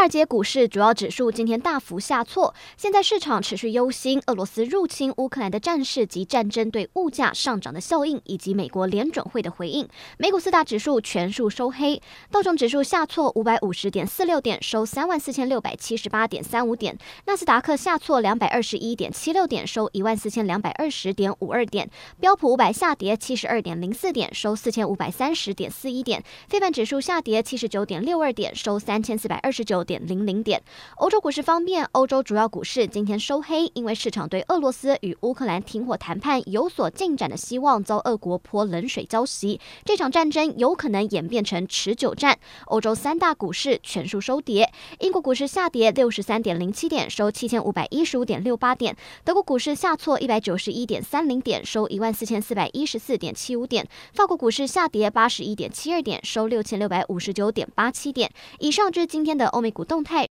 华尔街股市主要指数今天大幅下挫，现在市场持续忧心俄罗斯入侵乌克兰的战事及战争对物价上涨的效应，以及美国联准会的回应。美股四大指数全数收黑，道琼指数下挫五百五十点四六点，收三万四千六百七十八点三五点；纳斯达克下挫两百二十一点七六点，收一万四千两百二十点五二点；标普五百下跌七十二点零四点，收四千五百三十点四一点；费半指数下跌七十九点六二点，收三千四百二十九点零零点。欧洲股市方面，欧洲主要股市今天收黑，因为市场对俄罗斯与乌克兰停火谈判有所进展的希望遭俄国泼冷水浇熄，这场战争有可能演变成持久战。欧洲三大股市全数收跌，英国股市下跌六十三点零七点，收七千五百一十五点六八点；德国股市下挫一百九十一点三零点，收一万四千四百一十四点七五点；法国股市下跌八十一点七二点，收六千六百五十九点八七点。以上就是今天的欧美股动态。